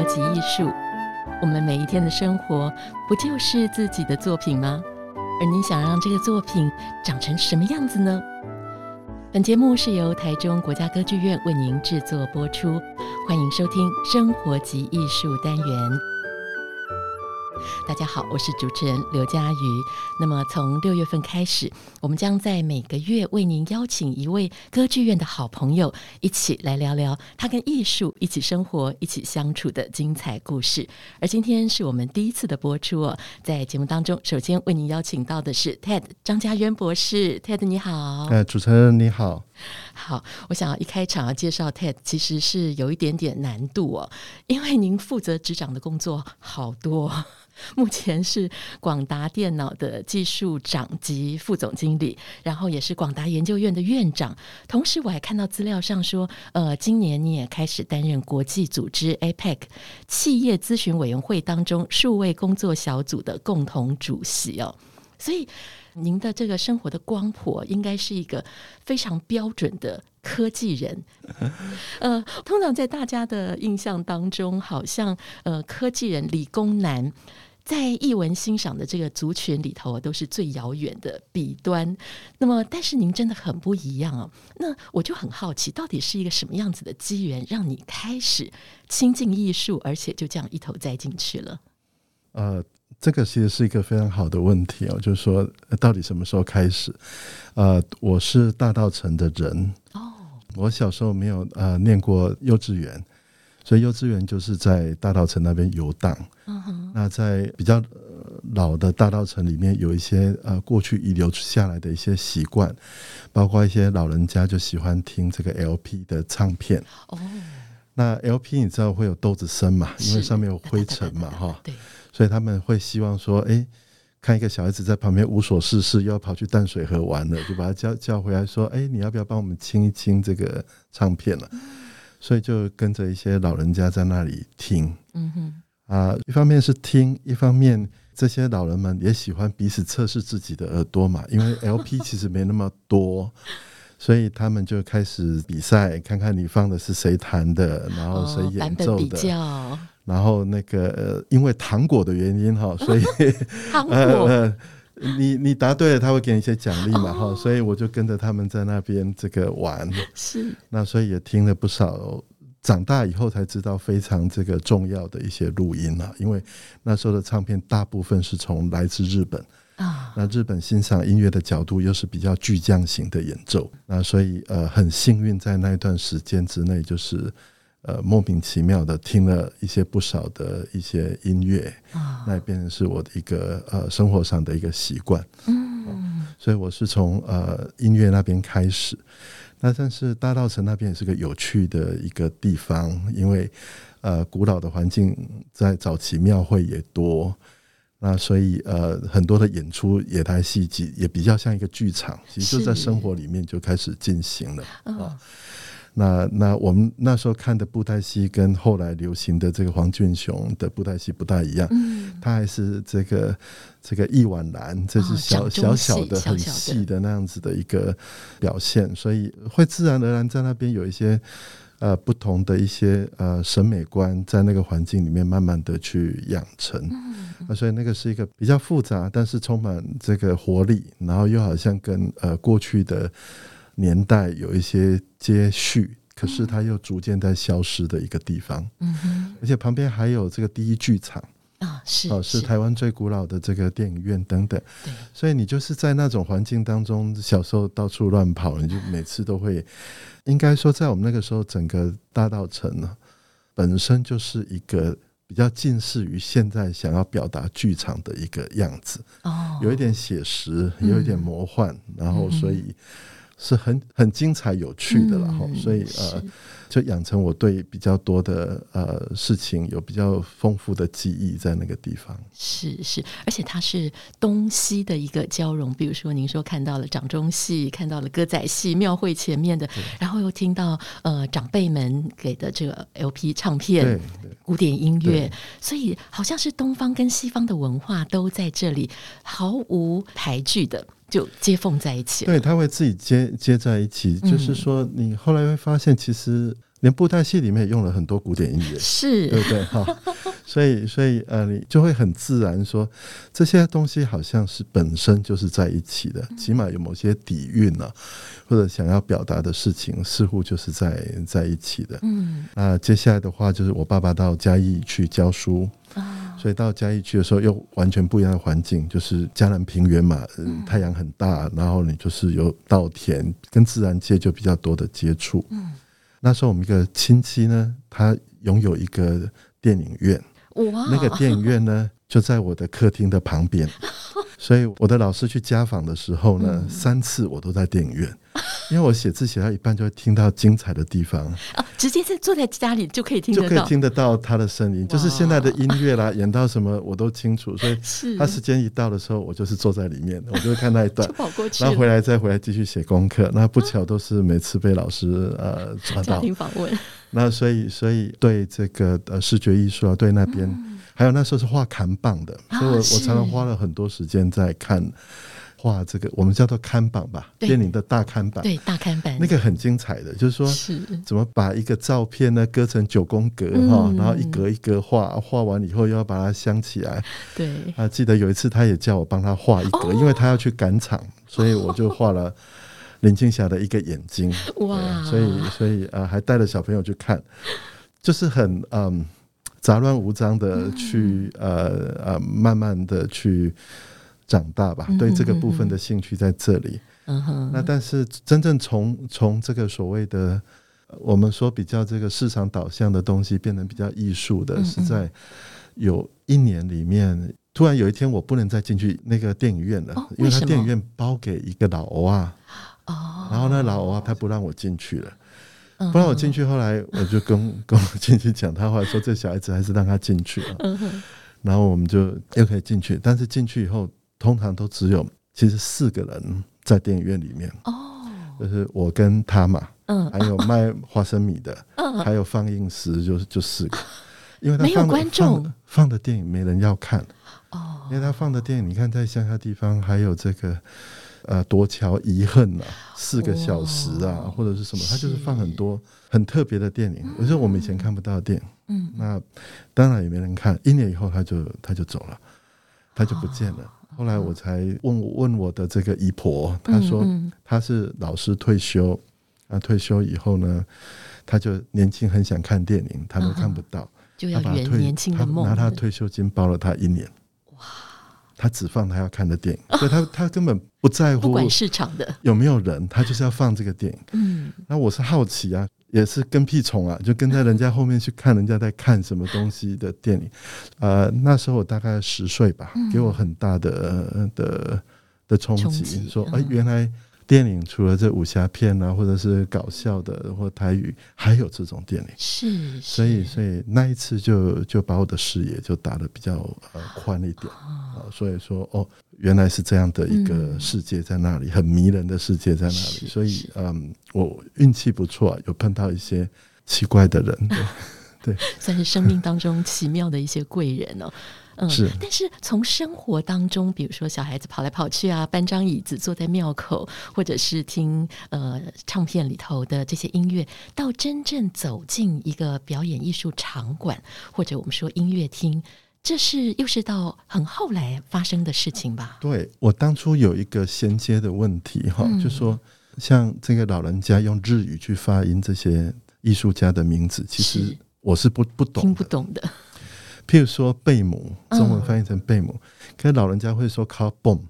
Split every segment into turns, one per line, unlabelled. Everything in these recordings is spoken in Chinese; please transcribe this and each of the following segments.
活及艺术，我们每一天的生活不就是自己的作品吗？而你想让这个作品长成什么样子呢？本节目是由台中国家歌剧院为您制作播出，欢迎收听《生活及艺术》单元。大家好，我是主持人刘佳瑜。那么从六月份开始，我们将在每个月为您邀请一位歌剧院的好朋友，一起来聊聊他跟艺术一起生活、一起相处的精彩故事。而今天是我们第一次的播出哦，在节目当中，首先为您邀请到的是 Ted 张家渊博士。Ted 你好，
呃，主持人你好，
好，我想要一开场要介绍 Ted，其实是有一点点难度哦，因为您负责执掌的工作好多。目前是广达电脑的技术长及副总经理，然后也是广达研究院的院长。同时，我还看到资料上说，呃，今年你也开始担任国际组织 APEC 企业咨询委员会当中数位工作小组的共同主席哦。所以，您的这个生活的光谱应该是一个非常标准的科技人。呃，通常在大家的印象当中，好像呃，科技人理工男。在译文欣赏的这个族群里头，都是最遥远的彼端。那么，但是您真的很不一样啊。那我就很好奇，到底是一个什么样子的机缘，让你开始亲近艺术，而且就这样一头栽进去了？
呃，这个其实是一个非常好的问题哦，就是说，到底什么时候开始？呃，我是大道城的人哦，我小时候没有呃念过幼稚园。所以幼稚园就是在大稻城那边游荡。那在比较老的大稻城里面，有一些呃过去遗留下来的一些习惯，包括一些老人家就喜欢听这个 LP 的唱片。哦。那 LP 你知道会有豆子声嘛？因为上面有灰尘嘛，哈。对。所以他们会希望说，哎，看一个小孩子在旁边无所事事，又要跑去淡水河玩了，就把他叫叫回来，说，哎，你要不要帮我们清一清这个唱片了？所以就跟着一些老人家在那里听，嗯哼，啊，一方面是听，一方面这些老人们也喜欢彼此测试自己的耳朵嘛，因为 LP 其实没那么多，所以他们就开始比赛，看看你放的是谁弹的，然后谁演奏的，然后那个呃，因为糖果的原因哈，所以 糖果。呃你你答对了，他会给你一些奖励嘛？哈、哦，所以我就跟着他们在那边这个玩。是，那所以也听了不少。长大以后才知道非常这个重要的一些录音啊，因为那时候的唱片大部分是从来自日本啊。那日本欣赏音乐的角度又是比较巨匠型的演奏，那所以呃很幸运在那一段时间之内就是。呃，莫名其妙的听了一些不少的一些音乐，哦、那也变成是我的一个呃生活上的一个习惯。嗯、哦，所以我是从呃音乐那边开始。那但是大道城那边也是个有趣的一个地方，因为呃古老的环境在早期庙会也多，那所以呃很多的演出野台戏剧也比较像一个剧场，其实就在生活里面就开始进行了啊。哦那那我们那时候看的布袋戏跟后来流行的这个黄俊雄的布袋戏不大一样，嗯，他还是这个这个一碗蓝，这是小小小的很细的那样子的一个表现，所以会自然而然在那边有一些呃不同的一些呃审美观在那个环境里面慢慢的去养成，嗯，所以那个是一个比较复杂，但是充满这个活力，然后又好像跟呃过去的。年代有一些接续，可是它又逐渐在消失的一个地方。嗯哼，而且旁边还有这个第一剧场啊，是哦，是台湾最古老的这个电影院等等。对，所以你就是在那种环境当中，小时候到处乱跑，你就每次都会，应该说在我们那个时候，整个大道城呢，本身就是一个比较近似于现在想要表达剧场的一个样子。哦，有一点写实，有一点魔幻，然后所以。是很很精彩有趣的了哈，嗯、所以呃，就养成我对比较多的呃事情有比较丰富的记忆在那个地方。
是是，而且它是东西的一个交融，比如说您说看到了掌中戏，看到了歌仔戏，庙会前面的，然后又听到呃长辈们给的这个 LP 唱片，古典音乐，所以好像是东方跟西方的文化都在这里毫无排拒的。就接缝在一起了，
对，它会自己接接在一起。嗯、就是说，你后来会发现，其实连布袋戏里面也用了很多古典音乐，
是
对不对？哈，所以所以呃，你就会很自然说这些东西好像是本身就是在一起的，起码有某些底蕴呢、啊，或者想要表达的事情，似乎就是在在一起的。嗯，那接下来的话就是我爸爸到嘉义去教书啊，所以到嘉义去的时候又完全不一样的环境，就是嘉南平原嘛，太阳很大，然后你就是有稻田，跟自然界就比较多的接触。嗯。那时候我们一个亲戚呢，他拥有一个电影院，哇，那个电影院呢就在我的客厅的旁边，所以我的老师去家访的时候呢，三次我都在电影院。因为我写字写到一半，就会听到精彩的地方。
啊，直接在坐在家里就可以听得到，
就可以听得到他的声音，就是现在的音乐啦，演到什么我都清楚，所以 他时间一到的时候，我就是坐在里面，我就会看那一段，
就跑过去，
然后回来再回来继续写功课。那不巧都是每次被老师呃抓到。
家庭访问，
那所以所以对这个呃视觉艺术啊，对那边、嗯、还有那时候是画砍棒的，所以我我常常花了很多时间在看。画这个我们叫做看板吧，电影的大看板，
对大看板，
那个很精彩的，就是说，是。怎么把一个照片呢割成九宫格哈，嗯、然后一格一格画，画完以后又要把它镶起来。对，啊，记得有一次他也叫我帮他画一格，哦、因为他要去赶场，所以我就画了 林青霞的一个眼睛。哇，所以所以啊，还带了小朋友去看，就是很嗯杂乱无章的去、嗯、呃呃慢慢的去。长大吧，对这个部分的兴趣在这里。嗯哼，那但是真正从从这个所谓的我们说比较这个市场导向的东西变成比较艺术的，是在有一年里面，突然有一天我不能再进去那个电影院了，因为他电影院包给一个老欧啊，哦，然后那老欧啊他不让我进去了，不让我进去。后来我就跟 跟我进去讲，他后来说这小孩子还是让他进去了。嗯哼，然后我们就又可以进去，但是进去以后。通常都只有其实四个人在电影院里面。哦，就是我跟他嘛，嗯，还有卖花生米的，嗯，还有放映师，就是就四个，因为他放的没有观众。放，放的电影没人要看。哦，因为他放的电影，你看在乡下地方还有这个呃夺桥遗恨啊，四个小时啊，或者是什么，他就是放很多很特别的电影，我说我们以前看不到的电影，嗯，那当然也没人看，一年以后他就他就走了，他就不见了。后来我才问问我的这个姨婆，她说她是老师退休，啊退休以后呢，她就年轻很想看电影，他都看不到，
就要圆年轻的梦，
拿她退休金包了她一年，哇，他只放他要看的电影，所以他他根本不在乎不
管市场的。
有没有人，他就是要放这个电影，嗯，那我是好奇啊。也是跟屁虫啊，就跟在人家后面去看人家在看什么东西的电影。呃，那时候我大概十岁吧，给我很大的的的冲击，说哎，原来电影除了这武侠片啊，或者是搞笑的或台语，还有这种电影。是，所以所以那一次就就把我的视野就打得比较呃宽一点啊，所以说哦。原来是这样的一个世界在那里，嗯、很迷人的世界在那里。所以，嗯，我运气不错，有碰到一些奇怪的人，对，对
算是生命当中奇妙的一些贵人哦。嗯，是。但是从生活当中，比如说小孩子跑来跑去啊，搬张椅子坐在庙口，或者是听呃唱片里头的这些音乐，到真正走进一个表演艺术场馆，或者我们说音乐厅。这是又是到很后来发生的事情吧？
对，我当初有一个衔接的问题哈，嗯、就说像这个老人家用日语去发音这些艺术家的名字，其实我是不不懂，
听不懂的。
譬如说贝母，中文翻译成贝母，嗯、可是老人家会说卡蹦。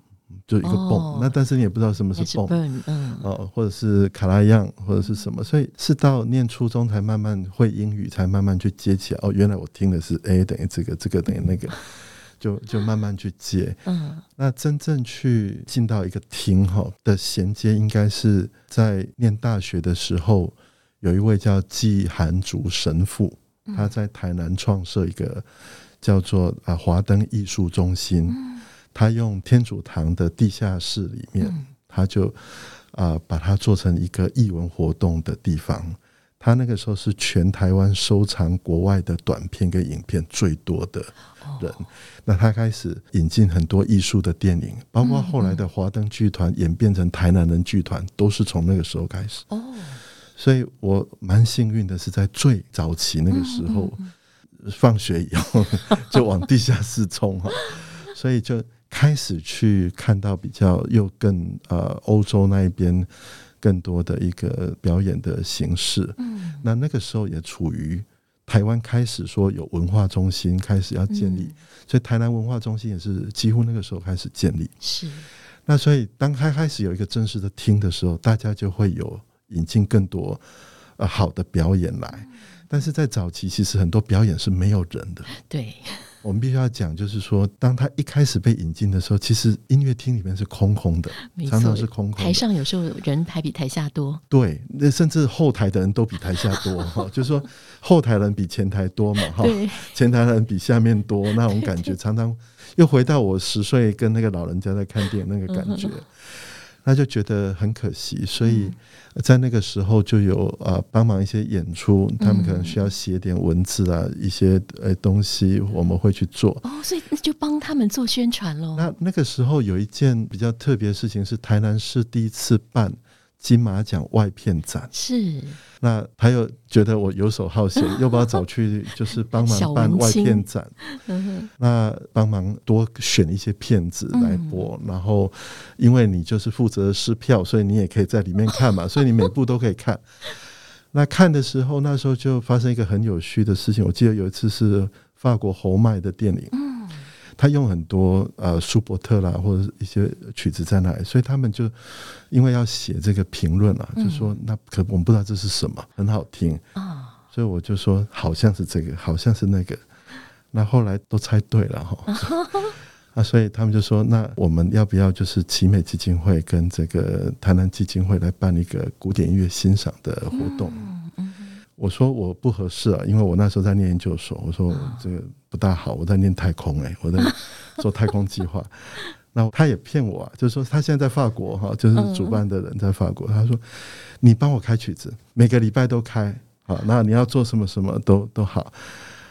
就一个泵，哦、那但是你也不知道什么是泵，嗯，哦，或者是卡拉样，或者是什么，所以是到念初中才慢慢会英语，才慢慢去接起来。哦，原来我听的是 A 等于这个，这个等于那个，就就慢慢去接。嗯，那真正去进到一个厅哈的衔接，应该是在念大学的时候，有一位叫季寒竹神父，他在台南创设一个叫做啊华灯艺术中心。嗯他用天主堂的地下室里面，他就啊、呃、把它做成一个艺文活动的地方。他那个时候是全台湾收藏国外的短片跟影片最多的人。那他开始引进很多艺术的电影，包括后来的华灯剧团演变成台南人剧团，都是从那个时候开始。所以我蛮幸运的是在最早期那个时候，嗯嗯嗯、放学以后 就往地下室冲哈，所以就开始去看到比较又更呃欧洲那一边更多的一个表演的形式。嗯，那那个时候也处于台湾开始说有文化中心开始要建立，嗯、所以台南文化中心也是几乎那个时候开始建立。是，那所以当开开始有一个正式的厅的时候，大家就会有。引进更多呃好的表演来，但是在早期其实很多表演是没有人的。
对，
我们必须要讲，就是说，当他一开始被引进的时候，其实音乐厅里面是空空的，常常是空空的。
台上有时候人还比台下多。
对，那甚至后台的人都比台下多 哈，就是说后台人比前台多嘛哈，前台人比下面多那种感觉，常常又回到我十岁跟那个老人家在看电影那个感觉。那就觉得很可惜，所以在那个时候就有啊帮忙一些演出，他们可能需要写点文字啊，一些呃东西我们会去做。
哦，所以那就帮他们做宣传喽。
那那个时候有一件比较特别的事情是台南市第一次办。金马奖外片展。
是，
那还有觉得我游手好闲，又把我找去就是帮忙 办外片展，那帮忙多选一些片子来播，嗯、然后因为你就是负责撕票，所以你也可以在里面看嘛，所以你每部都可以看。那看的时候，那时候就发生一个很有趣的事情，我记得有一次是法国侯麦的电影。他用很多呃舒伯特啦，或者一些曲子在那里，所以他们就因为要写这个评论啊，嗯、就说那可我们不知道这是什么，很好听。啊，哦、所以我就说好像是这个，好像是那个，那后来都猜对了哈，啊，所以他们就说那我们要不要就是奇美基金会跟这个台南基金会来办一个古典音乐欣赏的活动？嗯我说我不合适啊，因为我那时候在念研究所。我说这个不大好，我在念太空哎、欸，我在做太空计划。然后他也骗我啊，就是说他现在在法国哈，就是主办的人在法国。他说你帮我开曲子，每个礼拜都开好，那你要做什么什么都都好。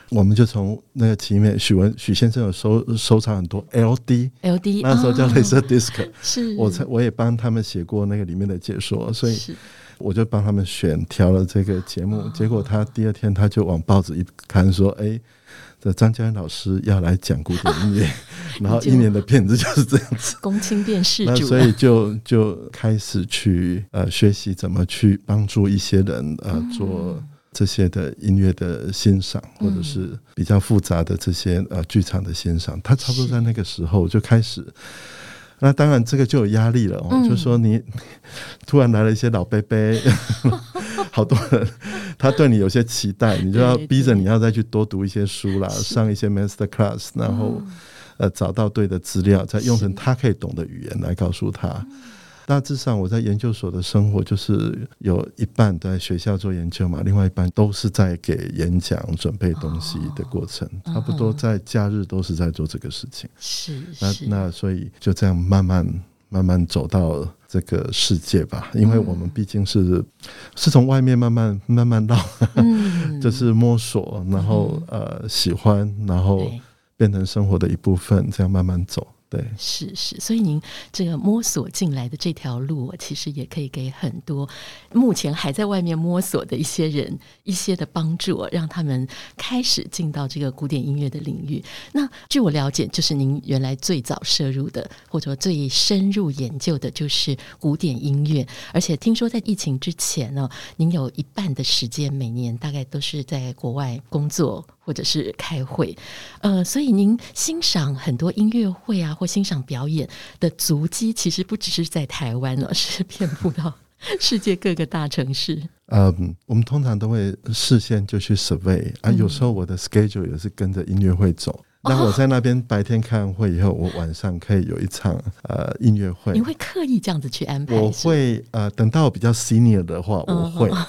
我们就从那个前面许文许先生有收收藏很多 LD
LD，
那时候叫雷射 disc，
是
我才我也帮他们写过那个里面的解说，所以。我就帮他们选挑了这个节目，结果他第二天他就往报纸一看，说：“哎，这张嘉恩老师要来讲古典音乐。”然后一年的片子就是这样子，
公卿变事主，
那所以就就开始去呃学习怎么去帮助一些人呃做这些的音乐的欣赏，或者是比较复杂的这些呃剧场的欣赏。他差不多在那个时候就开始。那当然，这个就有压力了哦。嗯、就是说，你 突然来了一些老伯伯，好多人，他对你有些期待，你就要逼着你要再去多读一些书啦，是上一些 master class，然后呃找到对的资料，再用成他可以懂的语言来告诉他。大致上，我在研究所的生活就是有一半在学校做研究嘛，另外一半都是在给演讲准备东西的过程，哦、差不多在假日都是在做这个事情。
是，
是。那那所以就这样慢慢慢慢走到这个世界吧，因为我们毕竟是、嗯、是从外面慢慢慢慢到，嗯、就是摸索，然后、嗯、呃喜欢，然后变成生活的一部分，这样慢慢走。对，
是是，所以您这个摸索进来的这条路，其实也可以给很多目前还在外面摸索的一些人 一些的帮助，让他们开始进到这个古典音乐的领域。那据我了解，就是您原来最早涉入的，或者最深入研究的，就是古典音乐。而且听说在疫情之前呢，您有一半的时间每年大概都是在国外工作。或者是开会，呃，所以您欣赏很多音乐会啊，或欣赏表演的足迹，其实不只是在台湾了，是遍布到世界各个大城市。
嗯，我们通常都会事先就去 survey 啊，有时候我的 schedule 也是跟着音乐会走。那、嗯、我在那边白天开完会以后，我晚上可以有一场呃音乐会。
你会刻意这样子去安排？
我会呃，等到我比较 senior 的话，我会。嗯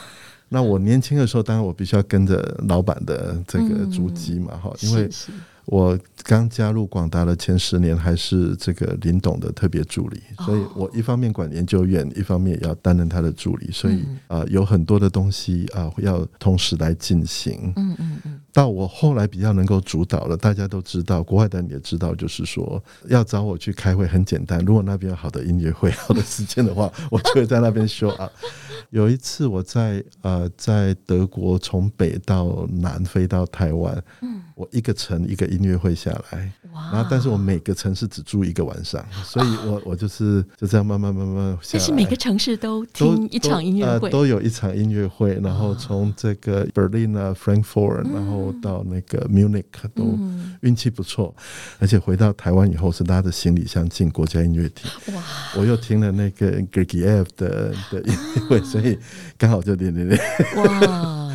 那我年轻的时候，当然我必须要跟着老板的这个足迹嘛，哈、嗯，因为我刚加入广达的前十年还是这个林董的特别助理，哦、所以我一方面管研究院，一方面也要担任他的助理，所以啊、有很多的东西啊、呃、要同时来进行。嗯嗯嗯。到我后来比较能够主导了，大家都知道，国外的人也知道，就是说要找我去开会很简单。如果那边有好的音乐会、好的时间的话，我就会在那边 show up。有一次我在呃在德国从北到南飞到台湾，嗯，我一个城一个音乐会下来，然后但是我每个城市只住一个晚上，所以我我就是就这样慢慢慢慢下来。
但是每个城市都听一场音乐会，
都有一场音乐会，然后从这个 Berlin 啊 Frankfurt，然后到那个 Munich 都运气不错，而且回到台湾以后是拉着行李箱进国家音乐厅。哇！我又听了那个 Gergiev 的的音乐会，所以刚好就连连连。哇！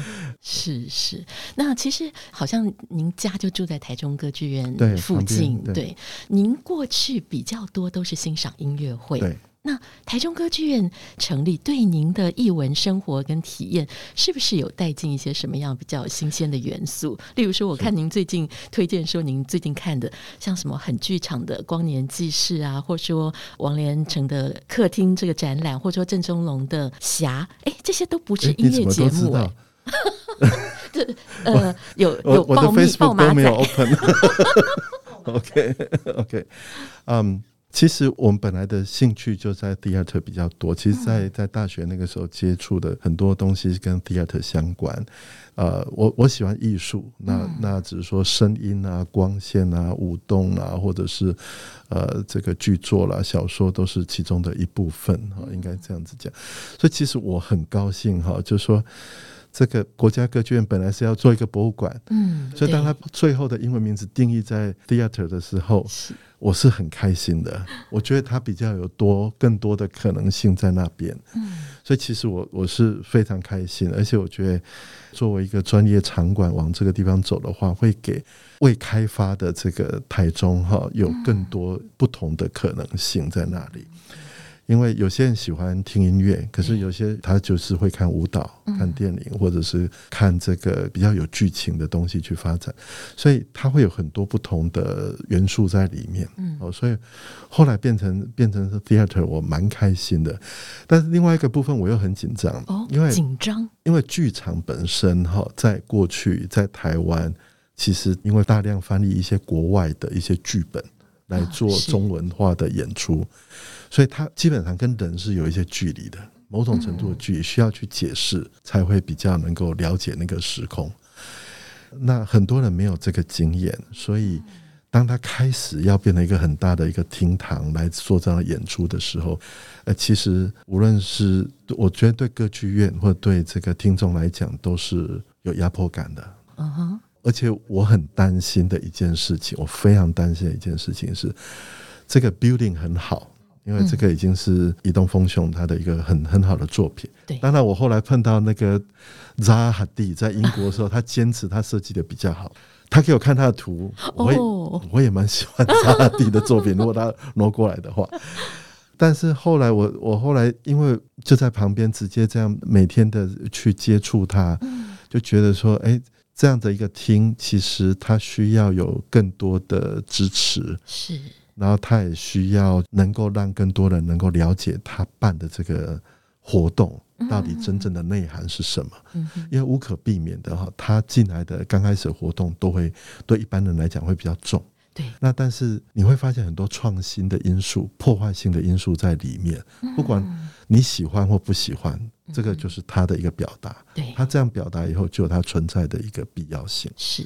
是是，那其实好像您家就住在台中歌剧院附近，对，对。您过去比较多都是欣赏音乐会，对。那台中歌剧院成立，对您的艺文生活跟体验，是不是有带进一些什么样比较新鲜的元素？例如说，我看您最近推荐说，您最近看的像什么很剧场的《光年记事》啊，或者说王连成的客厅这个展览，或者说郑中龙的《侠》，哎，这些都不是音乐节目哎。这呃，有有报密报马
仔。OK OK，嗯。其实我们本来的兴趣就在 theater 比较多。其实在，在在大学那个时候接触的很多东西跟 theater 相关。呃，我我喜欢艺术，那那只是说声音啊、光线啊、舞动啊，或者是呃这个剧作啦、小说都是其中的一部分哈，应该这样子讲。所以其实我很高兴哈，就是说。这个国家歌剧院本来是要做一个博物馆，嗯，所以当他最后的英文名字定义在 theater 的时候，是。我是很开心的。我觉得它比较有多更多的可能性在那边，嗯，所以其实我我是非常开心，而且我觉得作为一个专业场馆往这个地方走的话，会给未开发的这个台中哈有更多不同的可能性在那里。因为有些人喜欢听音乐，可是有些他就是会看舞蹈、看电影，或者是看这个比较有剧情的东西去发展，所以他会有很多不同的元素在里面。哦，所以后来变成变成是 theater，我蛮开心的。但是另外一个部分我又很紧张，因为紧张，因为剧场本身哈，在过去在台湾，其实因为大量翻译一些国外的一些剧本来做中文化的演出。所以它基本上跟人是有一些距离的，某种程度的距离需要去解释，才会比较能够了解那个时空。那很多人没有这个经验，所以当他开始要变成一个很大的一个厅堂来做这样的演出的时候，呃，其实无论是我觉得对歌剧院或者对这个听众来讲，都是有压迫感的。嗯哼，而且我很担心的一件事情，我非常担心的一件事情是，这个 building 很好。因为这个已经是移动丰雄他的一个很很好的作品。对，当然我后来碰到那个扎哈蒂在英国的时候，他坚持他设计的比较好。他给我看他的图，我也我也蛮喜欢扎哈蒂的作品。如果他挪过来的话，但是后来我我后来因为就在旁边直接这样每天的去接触他，就觉得说，哎，这样的一个厅其实它需要有更多的支持。是。然后它也需要能够让更多人能够了解他办的这个活动到底真正的内涵是什么，嗯因为无可避免的哈，他进来的刚开始活动都会对一般人来讲会比较重，对。那但是你会发现很多创新的因素、破坏性的因素在里面，不管你喜欢或不喜欢，这个就是他的一个表达。对，他这样表达以后，就有他存在的一个必要性。是。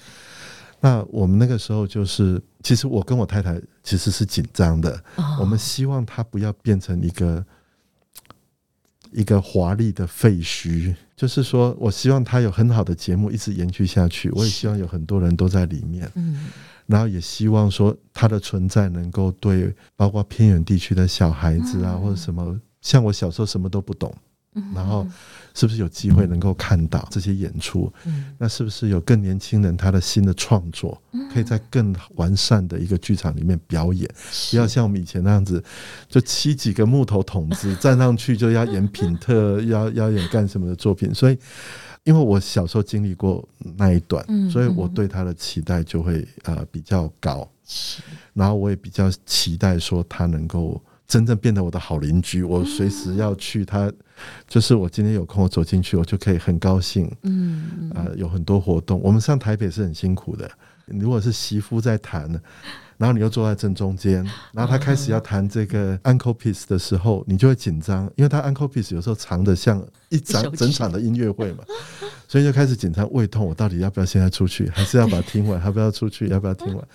那我们那个时候就是，其实我跟我太太其实是紧张的。我们希望它不要变成一个一个华丽的废墟，就是说我希望它有很好的节目一直延续下去。我也希望有很多人都在里面，然后也希望说它的存在能够对包括偏远地区的小孩子啊，或者什么，像我小时候什么都不懂。然后，是不是有机会能够看到这些演出？那是不是有更年轻人他的新的创作，可以在更完善的一个剧场里面表演？不要像我们以前那样子，就砌几个木头筒子 站上去就要演品特，要要演干什么的作品？所以，因为我小时候经历过那一段，所以我对他的期待就会呃比较高。然后我也比较期待说他能够。真正变得我的好邻居，我随时要去他，就是我今天有空，我走进去，我就可以很高兴。嗯，啊、呃，有很多活动。我们上台北是很辛苦的，如果是媳妇在谈。然后你又坐在正中间，然后他开始要弹这个 encore piece 的时候，你就会紧张，因为他 encore piece 有时候长得像一整整场的音乐会嘛，所以就开始紧张，胃痛，我到底要不要现在出去，还是要把它听完，还不要出去，要不要听完？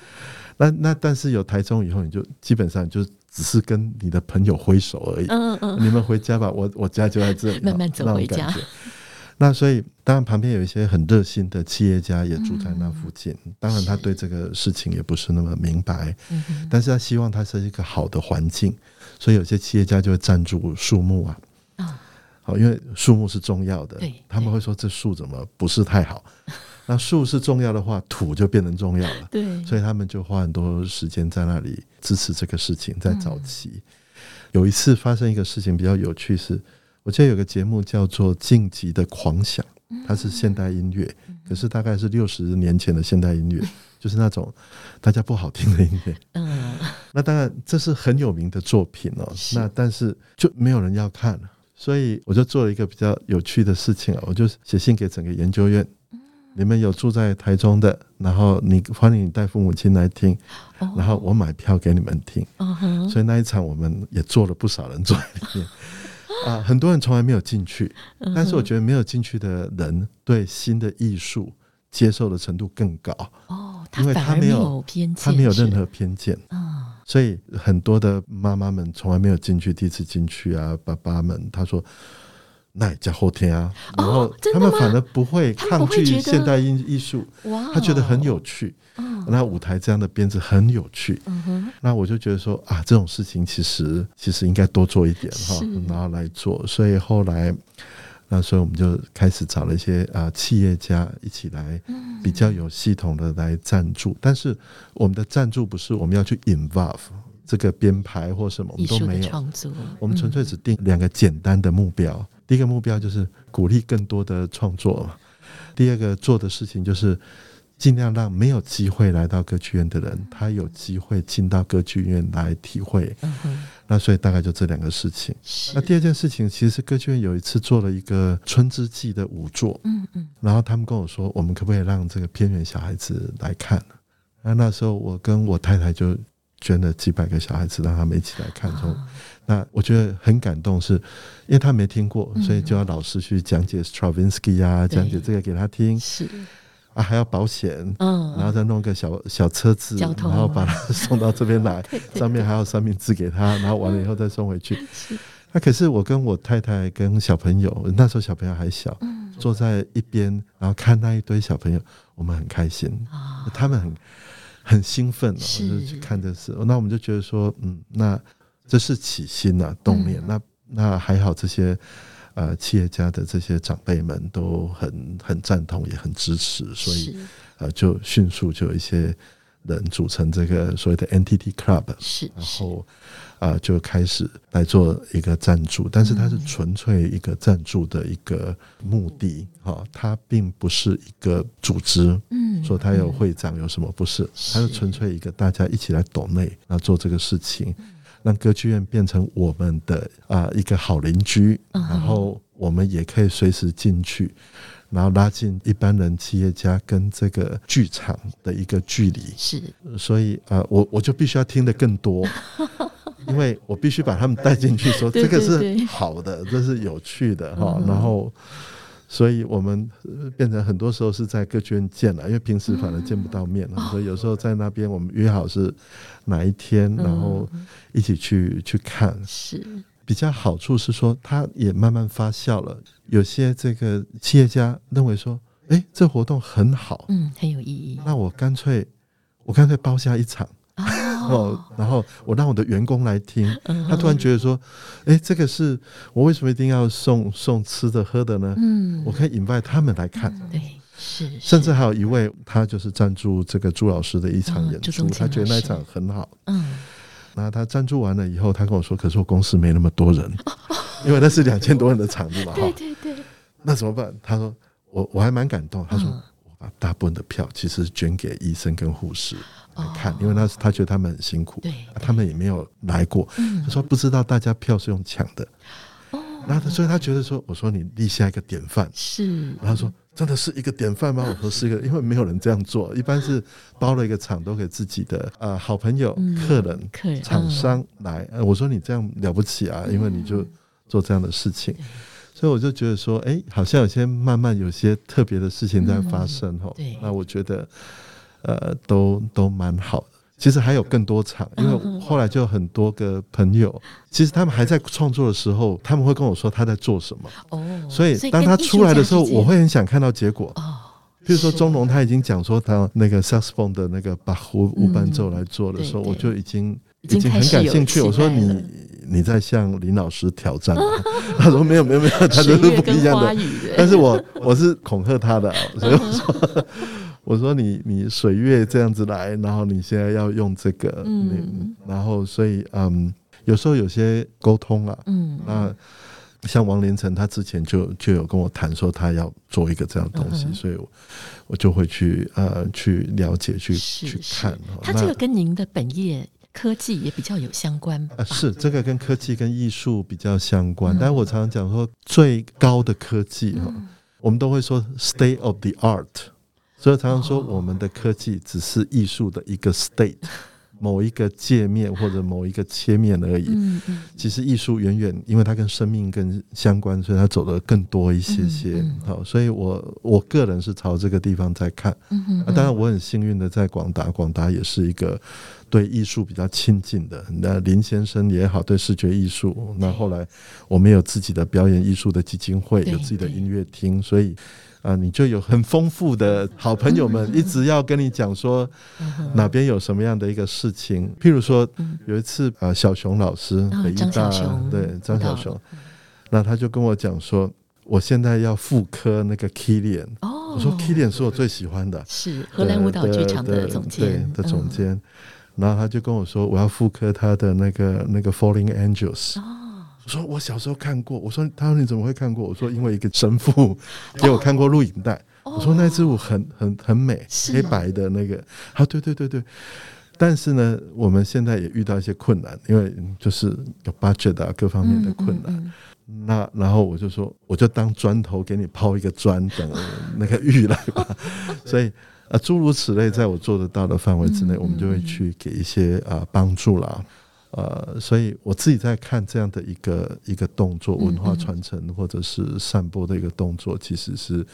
那那但是有台中以后，你就基本上就只是跟你的朋友挥手而已，嗯嗯，你们回家吧，我我家就在这里，
慢慢走回家。
那所以，当然旁边有一些很热心的企业家也住在那附近。嗯、当然，他对这个事情也不是那么明白，是但是他希望它是一个好的环境，所以有些企业家就会赞助树木啊。好、哦，因为树木是重要的。他们会说这树怎么不是太好？那树是重要的话，土就变成重要了。对，所以他们就花很多时间在那里支持这个事情。在早期，嗯、有一次发生一个事情比较有趣是。我记得有个节目叫做《晋级的狂想》，它是现代音乐，可是大概是六十年前的现代音乐，就是那种大家不好听的音乐。嗯，那当然这是很有名的作品哦。那但是就没有人要看，所以我就做了一个比较有趣的事情啊，我就写信给整个研究院，你们有住在台中的，然后你欢迎你带父母亲来听，然后我买票给你们听。所以那一场我们也做了不少人坐在里面。啊，很多人从来没有进去，但是我觉得没有进去的人对新的艺术接受的程度更高哦，因为他没有偏见，他没有任何偏见，所以很多的妈妈们从来没有进去，第一次进去啊，爸爸们他说。那也叫后天啊，然后他们反而不会抗拒现代艺艺术，他觉得很有趣。那舞台这样的编制很有趣。那我就觉得说啊，这种事情其实其实应该多做一点哈，然后来做。所以后来，那所以我们就开始找了一些啊企业家一起来，比较有系统的来赞助。但是我们的赞助不是我们要去 involve 这个编排或什么，我们都没有。我们纯粹只定两个简单的目标。第一个目标就是鼓励更多的创作，第二个做的事情就是尽量让没有机会来到歌剧院的人，他有机会进到歌剧院来体会。那所以大概就这两个事情。那第二件事情，其实歌剧院有一次做了一个春之祭的舞作，然后他们跟我说，我们可不可以让这个偏远小孩子来看？那那时候我跟我太太就捐了几百个小孩子，让他们一起来看。说那我觉得很感动，是因为他没听过，所以就要老师去讲解 Stravinsky 啊，讲解这个给他听。是。啊，还要保险，嗯，然后再弄个小小车子，然后把他送到这边来，上面还有三明治给他，然后完了以后再送回去。那可是我跟我太太跟小朋友，那时候小朋友还小，坐在一边，然后看那一堆小朋友，我们很开心，他们很很兴奋，就是去看这事。那我们就觉得说，嗯，那。这是起心呐、啊，动念。嗯、那那还好，这些呃企业家的这些长辈们都很很赞同，也很支持，所以呃就迅速就有一些人组成这个所谓的 NTT Club，是，然后啊、呃、就开始来做一个赞助，但是它是纯粹一个赞助的一个目的哈、它并不是一个组织，嗯，说它有会长有什么不是，它是纯粹一个大家一起来抖内，然后做这个事情。让歌剧院变成我们的啊一个好邻居，然后我们也可以随时进去，然后拉近一般人、企业家跟这个剧场的一个距离。是，所以啊，我我就必须要听得更多，因为我必须把他们带进去，说这个是好的，这是有趣的哈，然后。所以我们变成很多时候是在歌剧院见了，因为平时反而见不到面了，所以有时候在那边我们约好是哪一天，然后一起去去看。是比较好处是说，它也慢慢发酵了。有些这个企业家认为说，哎，这活动很好，嗯，很有意义。那我干脆我干脆包下一场。哦，然后我让我的员工来听，他突然觉得说，哎，这个是我为什么一定要送送吃的喝的呢？嗯，我可以 invite 他们来看，对，是，甚至还有一位，他就是赞助这个朱老师的一场演出，他觉得那一场很好，嗯，那他赞助完了以后，他跟我说，可是我公司没那么多人，因为那是两千多人的场子嘛，哈，对对。对，那怎么办？他说，我我还蛮感动，他说。我把，大部分的票其实捐给医生跟护士来看，
哦、
因为他他觉得他们很辛苦，
对，
啊、他们也没有来过，嗯、他说不知道大家票是用抢的，哦，然后所以他觉得说，我说你立下一个典范，
是，
然后说。真的是一个典范吗？我说是一个，因为没有人这样做，一般是包了一个场都给自己的呃好朋友、客人、
客人、
厂商来。我说你这样了不起啊，因为你就做这样的事情，所以我就觉得说，哎，好像有些慢慢有些特别的事情在发生哦。对，那我觉得呃都都蛮好的。其实还有更多场，因为后来就有很多个朋友，其实他们还在创作的时候，他们会跟我说他在做什么。哦，所以当他出来的时候，我会很想看到结果。哦，比如说钟龙他已经讲说他那个 saxophone 的那个把胡无伴奏来做的时候，我就已经已经很感兴趣。我说你你在向林老师挑战？他说没有没有没有，他就是不一样的。但是我我是恐吓他的，所以我说。我说你你水月这样子来，然后你现在要用这个，嗯，然后所以嗯，有时候有些沟通啊，嗯，那像王连成他之前就就有跟我谈说他要做一个这样的东西，所以我我就会去呃去了解去去看。
他这个跟您的本业科技也比较有相关吧？
是这个跟科技跟艺术比较相关，但是我常常讲说最高的科技哈，我们都会说 state of the art。所以常常说，我们的科技只是艺术的一个 state，某一个界面或者某一个切面而已。其实艺术远远，因为它跟生命更相关，所以它走得更多一些些。好，所以我我个人是朝这个地方在看。啊，当然我很幸运的在广达，广达也是一个对艺术比较亲近的。那林先生也好，对视觉艺术。那后来我们有自己的表演艺术的基金会，有自己的音乐厅，所以。啊，你就有很丰富的好朋友们，一直要跟你讲说哪边有什么样的一个事情。譬如说，有一次啊，小熊老师北艺大对张小熊，那他就跟我讲说，我现在要复刻那个 Killian。哦，我说 Killian 是我最喜欢的，是
荷兰舞蹈剧场的总监，
对的总监。然后他就跟我说，我要复刻他的那个那个 Falling Angels。我说我小时候看过，我说他说你怎么会看过？我说因为一个神父 给我看过录影带。我说那支舞很很很美，黑白的那个。啊，对对对对。但是呢，我们现在也遇到一些困难，因为就是有 budget 啊各方面的困难。那然后我就说，我就当砖头给你抛一个砖，等那个玉来吧。所以啊，诸如此类，在我做得到的范围之内，我们就会去给一些啊帮助啦。呃，所以我自己在看这样的一个一个动作，文化传承或者是散播的一个动作，其实是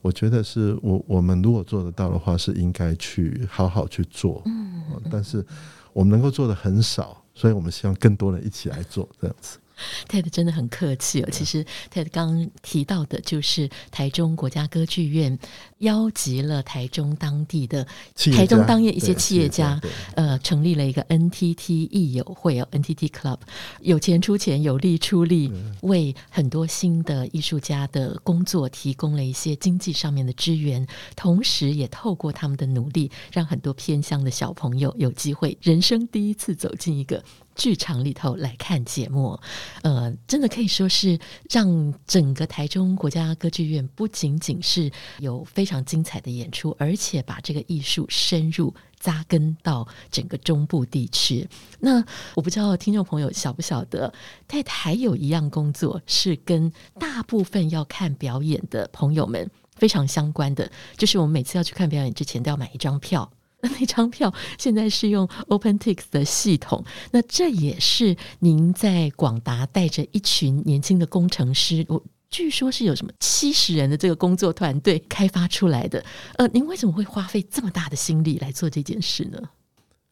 我觉得是我我们如果做得到的话，是应该去好好去做。嗯，但是我们能够做的很少，所以我们希望更多人一起来做这样子。
Ted 真的很客气哦。其实 Ted 刚提到的，就是台中国家歌剧院邀集了台中当地的台中当地一些企业家，呃，成立了一个 NTT 艺友会哦，NTT Club，有钱出钱，有力出力，为很多新的艺术家的工作提供了一些经济上面的支援，同时也透过他们的努力，让很多偏乡的小朋友有机会人生第一次走进一个。剧场里头来看节目，呃，真的可以说是让整个台中国家歌剧院不仅仅是有非常精彩的演出，而且把这个艺术深入扎根到整个中部地区。那我不知道听众朋友晓不晓得，他还有一样工作是跟大部分要看表演的朋友们非常相关的，就是我们每次要去看表演之前都要买一张票。那那张票现在是用 OpenTix 的系统，那这也是您在广达带着一群年轻的工程师，我据说是有什么七十人的这个工作团队开发出来的。呃，您为什么会花费这么大的心力来做这件事呢？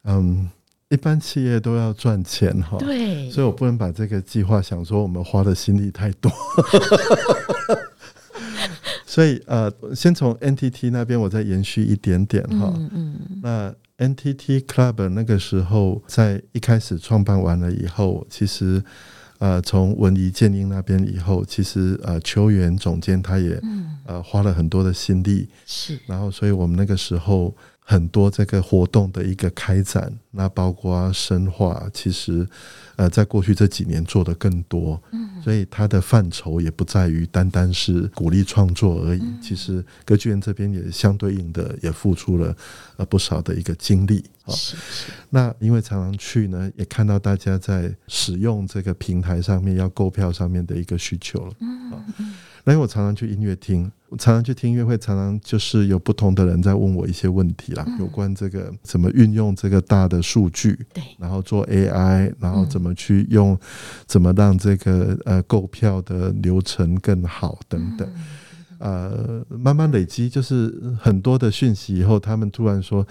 嗯，一般企业都要赚钱哈，
对，
所以我不能把这个计划想说我们花的心力太多。所以呃，先从 NTT 那边我再延续一点点哈。嗯嗯。那 NTT Club 那个时候在一开始创办完了以后，其实呃，从文怡建英那边以后，其实呃，球员总监他也呃花了很多的心力。是。然后，所以我们那个时候很多这个活动的一个开展，那包括深化，其实呃，在过去这几年做的更多，嗯，所以它的范畴也不在于单单是鼓励创作而已。其实歌剧院这边也相对应的也付出了呃不少的一个精力啊。那因为常常去呢，也看到大家在使用这个平台上面要购票上面的一个需求了，嗯那。因为我常常去音乐厅，我常常去听音乐会，常常就是有不同的人在问我一些问题啦，有关这个怎么运用这个大的数据，对，然后做 AI，然后怎么去用，怎么让这个呃购票的流程更好等等，呃，慢慢累积就是很多的讯息以后，他们突然说，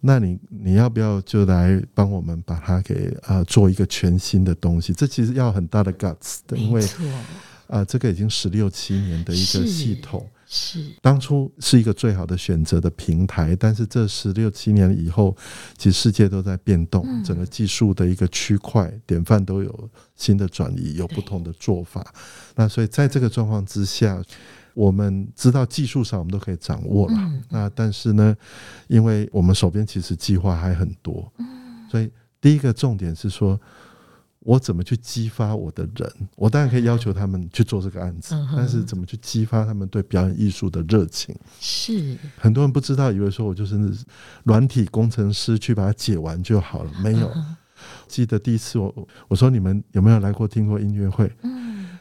那你你要不要就来帮我们把它给啊、呃、做一个全新的东西？这其实要很大的 guts 的，因为。啊、呃，这个已经十六七年的一个系统，是，是当初是一个最好的选择的平台，但是这十六七年以后，其实世界都在变动，嗯、整个技术的一个区块典范都有新的转移，有不同的做法。那所以在这个状况之下，我们知道技术上我们都可以掌握了，嗯、那但是呢，因为我们手边其实计划还很多，嗯、所以第一个重点是说。我怎么去激发我的人？我当然可以要求他们去做这个案子，但是怎么去激发他们对表演艺术的热情？是很多人不知道，以为说我就是软体工程师去把它解完就好了。没有，记得第一次我我说，你们有没有来过听过音乐会？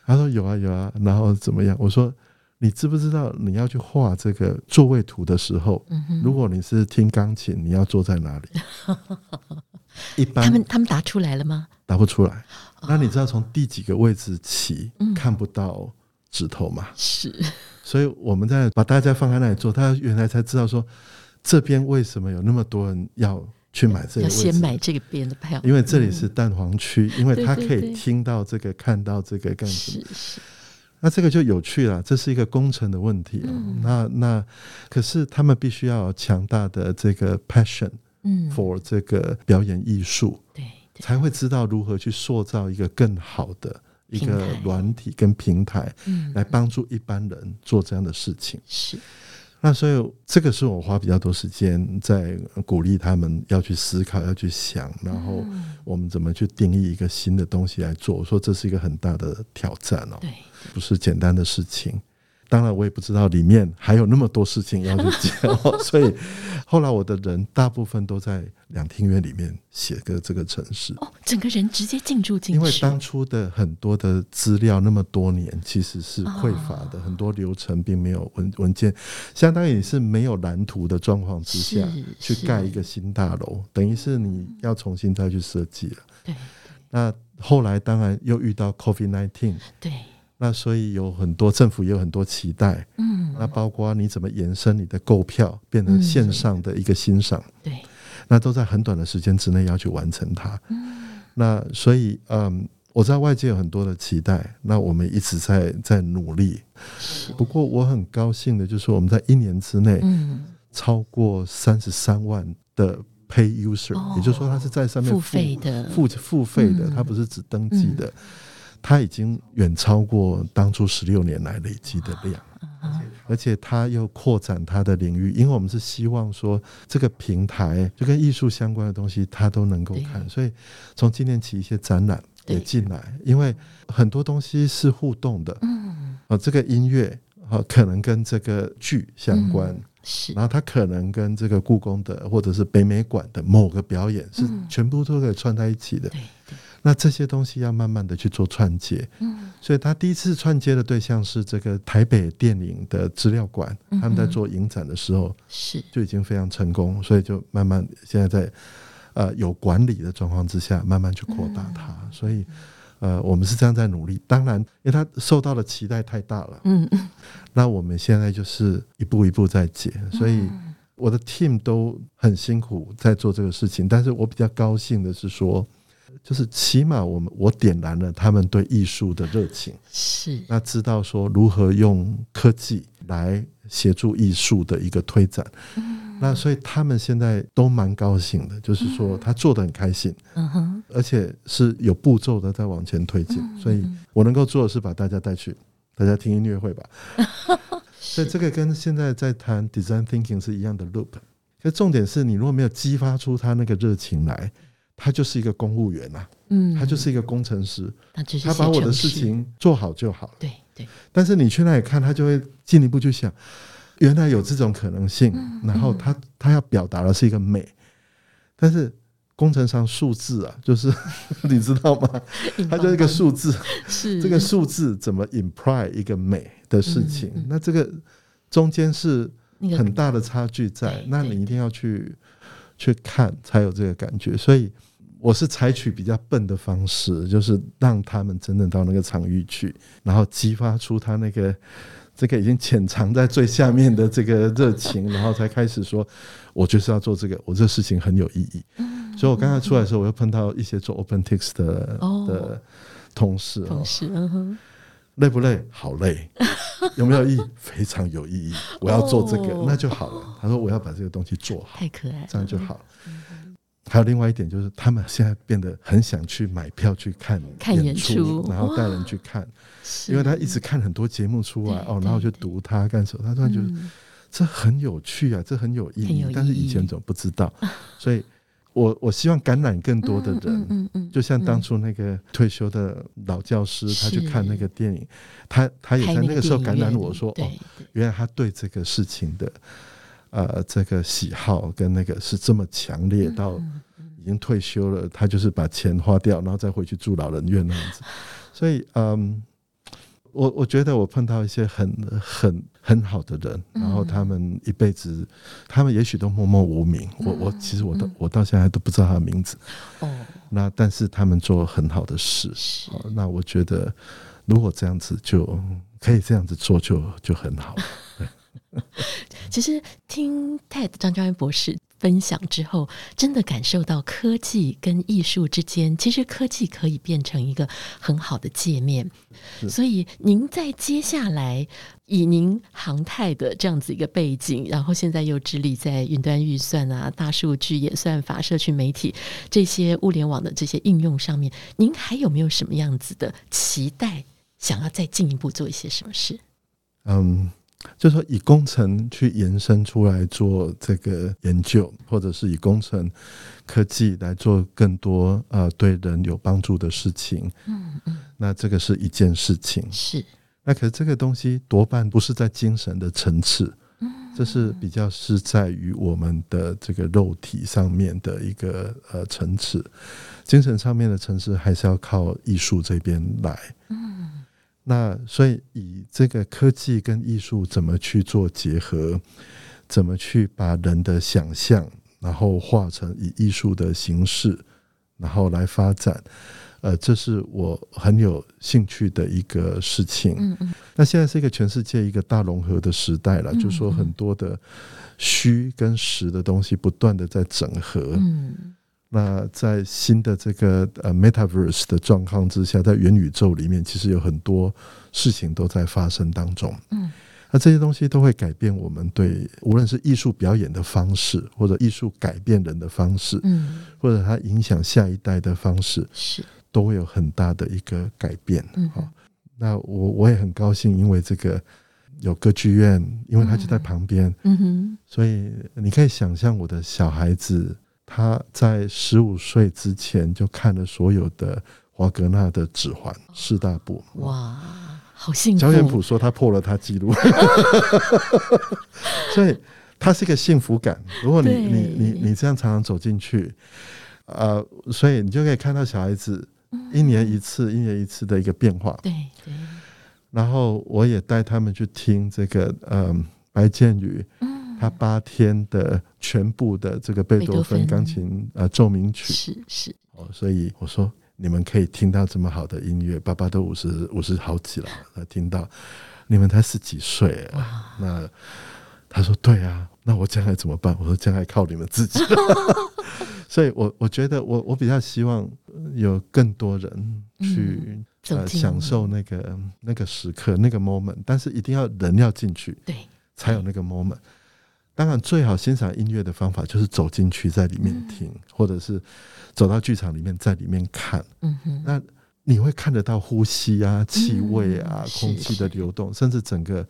他说有啊有啊，然后怎么样？我说你知不知道你要去画这个座位图的时候，如果你是听钢琴，你要坐在哪里？一般
他们他们答出来了吗？
答不出来。那你知道从第几个位置起看不到指头吗？是。所以我们在把大家放在那里做，他原来才知道说这边为什么有那么多人要去买这个位置，
先买这个边的票，
因为这里是蛋黄区，因为他可以听到这个、看到这个干什么？那这个就有趣了，这是一个工程的问题。那那可是他们必须要有强大的这个 passion。嗯，for 这个表演艺术，对，才会知道如何去塑造一个更好的一个软体跟平台，嗯，来帮助一般人做这样的事情。是，那所以这个是我花比较多时间在鼓励他们要去思考，要去想，然后我们怎么去定义一个新的东西来做。我说这是一个很大的挑战哦，对，不是简单的事情。当然，我也不知道里面还有那么多事情要去讲，所以后来我的人大部分都在两厅院里面写个这个城市。
哦，整个人直接进驻进去。
因为当初的很多的资料那么多年其实是匮乏的，很多流程并没有文文件，相当于是没有蓝图的状况之下去盖一个新大楼，等于是你要重新再去设计了。对。那后来当然又遇到 COVID-19。对。那所以有很多政府也有很多期待，嗯，那包括你怎么延伸你的购票，变成线上的一个欣赏，对，那都在很短的时间之内要去完成它，嗯，那所以嗯，我知道外界有很多的期待，那我们一直在在努力，不过我很高兴的就是我们在一年之内，嗯，超过三十三万的 pay user，也就是说他是在上面付费的，付付费的，他不是只登记的。它已经远超过当初十六年来累积的量，而且它又扩展它的领域，因为我们是希望说这个平台就跟艺术相关的东西，它都能够看。所以从今年起，一些展览也进来，因为很多东西是互动的。嗯，啊，这个音乐啊，可能跟这个剧相关，是，然后它可能跟这个故宫的或者是北美馆的某个表演是全部都可以串在一起的。那这些东西要慢慢的去做串接，嗯，所以他第一次串接的对象是这个台北电影的资料馆，他们在做影展的时候是。就已经非常成功，所以就慢慢现在在呃有管理的状况之下，慢慢去扩大它，所以呃我们是这样在努力。当然，因为他受到的期待太大了，嗯。嗯，那我们现在就是一步一步在解，所以我的 team 都很辛苦在做这个事情，但是我比较高兴的是说。就是起码我们我点燃了他们对艺术的热情，是。那知道说如何用科技来协助艺术的一个推展，嗯，那所以他们现在都蛮高兴的，就是说他做得很开心，嗯哼，而且是有步骤的在往前推进，所以我能够做的是把大家带去大家听音乐会吧，所以这个跟现在在谈 design thinking 是一样的 loop。可重点是你如果没有激发出他那个热情来，他就是一个公务员呐，嗯，他就是一个工程师，他把我的事情做好就好了。
对对。
但是你去那里看，他就会进一步去想，原来有这种可能性，然后他他要表达的是一个美，但是工程上数字啊，就是 你知道吗？它就是一个数字，是这个数字怎么 imply 一个美的事情？那这个中间是很大的差距在，那你一定要去去看才有这个感觉，所以。我是采取比较笨的方式，就是让他们真正到那个场域去，然后激发出他那个这个已经潜藏在最下面的这个热情，然后才开始说，我就是要做这个，我这事情很有意义。所以我刚才出来的时候，我又碰到一些做 OpenText 的的同事，同事，累不累？好累。有没有意义？非常有意义。我要做这个，那就好了。他说我要把这个东西做好，
太可爱，
这样就好。还有另外一点就是，他们现在变得很想去买票去看演出，然后带人去看，因为他一直看很多节目出来哦，然后就读他干什么？他突然觉得这很有趣啊，这很有意义，但是以前怎么不知道？所以我我希望感染更多的人，就像当初那个退休的老教师，他去看那个电影，他他也在那个时候感染我说，哦，原来他对这个事情的。呃，这个喜好跟那个是这么强烈，到已经退休了，他就是把钱花掉，然后再回去住老人院那样子。所以，嗯，我我觉得我碰到一些很很很好的人，然后他们一辈子，他们也许都默默无名。我我其实我到我到现在都不知道他的名字。哦，那但是他们做很好的事。是，那我觉得如果这样子就可以这样子做就，就就很好。
其实听 TED 张嘉威博士分享之后，真的感受到科技跟艺术之间，其实科技可以变成一个很好的界面。所以您在接下来以您航太的这样子一个背景，然后现在又致力在云端预算啊、大数据演算法、社区媒体这些物联网的这些应用上面，您还有没有什么样子的期待？想要再进一步做一些什么事？
嗯。就是说，以工程去延伸出来做这个研究，或者是以工程科技来做更多呃对人有帮助的事情，嗯嗯，那这个是一件事情。是，那可是这个东西多半不是在精神的层次，嗯，这是比较是在于我们的这个肉体上面的一个呃层次，精神上面的层次还是要靠艺术这边来，嗯。那所以，以这个科技跟艺术怎么去做结合，怎么去把人的想象，然后化成以艺术的形式，然后来发展，呃，这是我很有兴趣的一个事情。嗯嗯。那现在是一个全世界一个大融合的时代了，就是说很多的虚跟实的东西不断的在整合。嗯。那在新的这个呃 Metaverse 的状况之下，在元宇宙里面，其实有很多事情都在发生当中。嗯，那这些东西都会改变我们对无论是艺术表演的方式，或者艺术改变人的方式，嗯，或者它影响下一代的方式，是都会有很大的一个改变。嗯，好，那我我也很高兴，因为这个有歌剧院，因为它就在旁边。嗯哼，所以你可以想象我的小孩子。他在十五岁之前就看了所有的华格纳的《指环》四大部。哇，好幸福！焦元溥说他破了他记录，所以他是一个幸福感。如果你你你你这样常常走进去，呃，所以你就可以看到小孩子一年一次、一年一次的一个变化。对对。然后我也带他们去听这个，嗯，白建宇。他八天的全部的这个贝多芬钢琴呃奏鸣曲。是是。哦，所以我说你们可以听到这么好的音乐，爸爸都五十五十好几了，他听到你们才十几岁啊，那他说对啊，那我将来怎么办？我说将来靠你们自己。所以我我觉得我我比较希望有更多人去呃享受那个那个时刻那个 moment，但是一定要人要进去，对，才有那个 moment。当然，最好欣赏音乐的方法就是走进去，在里面听，嗯、或者是走到剧场里面，在里面看。嗯哼，那你会看得到呼吸啊、气味啊、嗯、空气的流动，甚至整个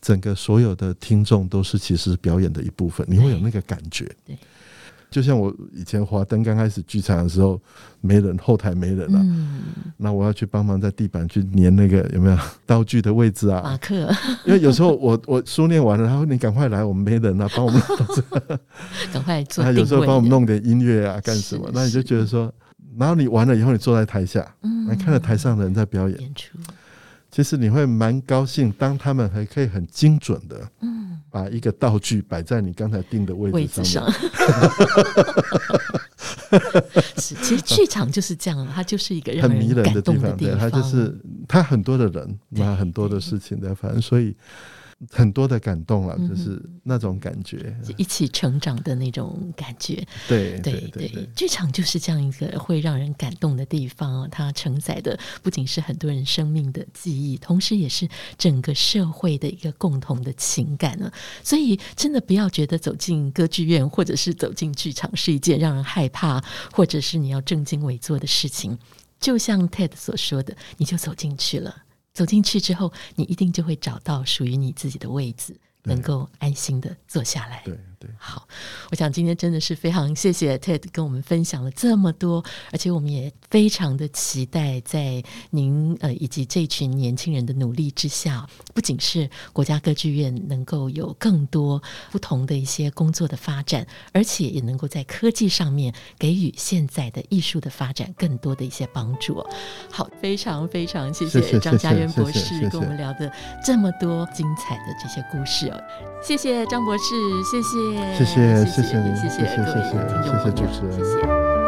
整个所有的听众都是其实表演的一部分，你会有那个感觉。
对，
就像我以前华灯刚开始剧场的时候，没人，后台没人了，嗯，那我要去帮忙在地板去粘那个有没有道具的位置啊？
马克，
因为有时候我 我书念完了，他说你赶快来，我们没人了，帮我们
赶快做。
他有时候帮我们弄点音乐啊，干什么？那你就觉得说，然后你完了以后，你坐在台下，嗯，来看着台上的人在表演。演出其实你会蛮高兴，当他们还可以很精准的，嗯，把一个道具摆在你刚才定的位置上面。
是，其实剧场就是这样，它就是一个很迷人的地方。
对，它就是它很多的人，那很多的事情在发生，所以。很多的感动了，就是那种感觉，
一起成长的那种感觉。
对
对对，剧场就是这样一个会让人感动的地方。它承载的不仅是很多人生命的记忆，同时也是整个社会的一个共同的情感呢。所以，真的不要觉得走进歌剧院或者是走进剧场是一件让人害怕，或者是你要正襟危坐的事情。就像 Ted 所说的，你就走进去了。走进去之后，你一定就会找到属于你自己的位置，能够安心的坐下来。
对。对，
好，我想今天真的是非常谢谢 Ted 跟我们分享了这么多，而且我们也非常的期待在您呃以及这群年轻人的努力之下，不仅是国家歌剧院能够有更多不同的一些工作的发展，而且也能够在科技上面给予现在的艺术的发展更多的一些帮助。好，非常非常谢谢张家渊博士跟我们聊的这么多精彩的这些故事哦，谢谢张博士，谢谢。
谢谢，谢谢您，谢谢，谢谢，谢谢主持人。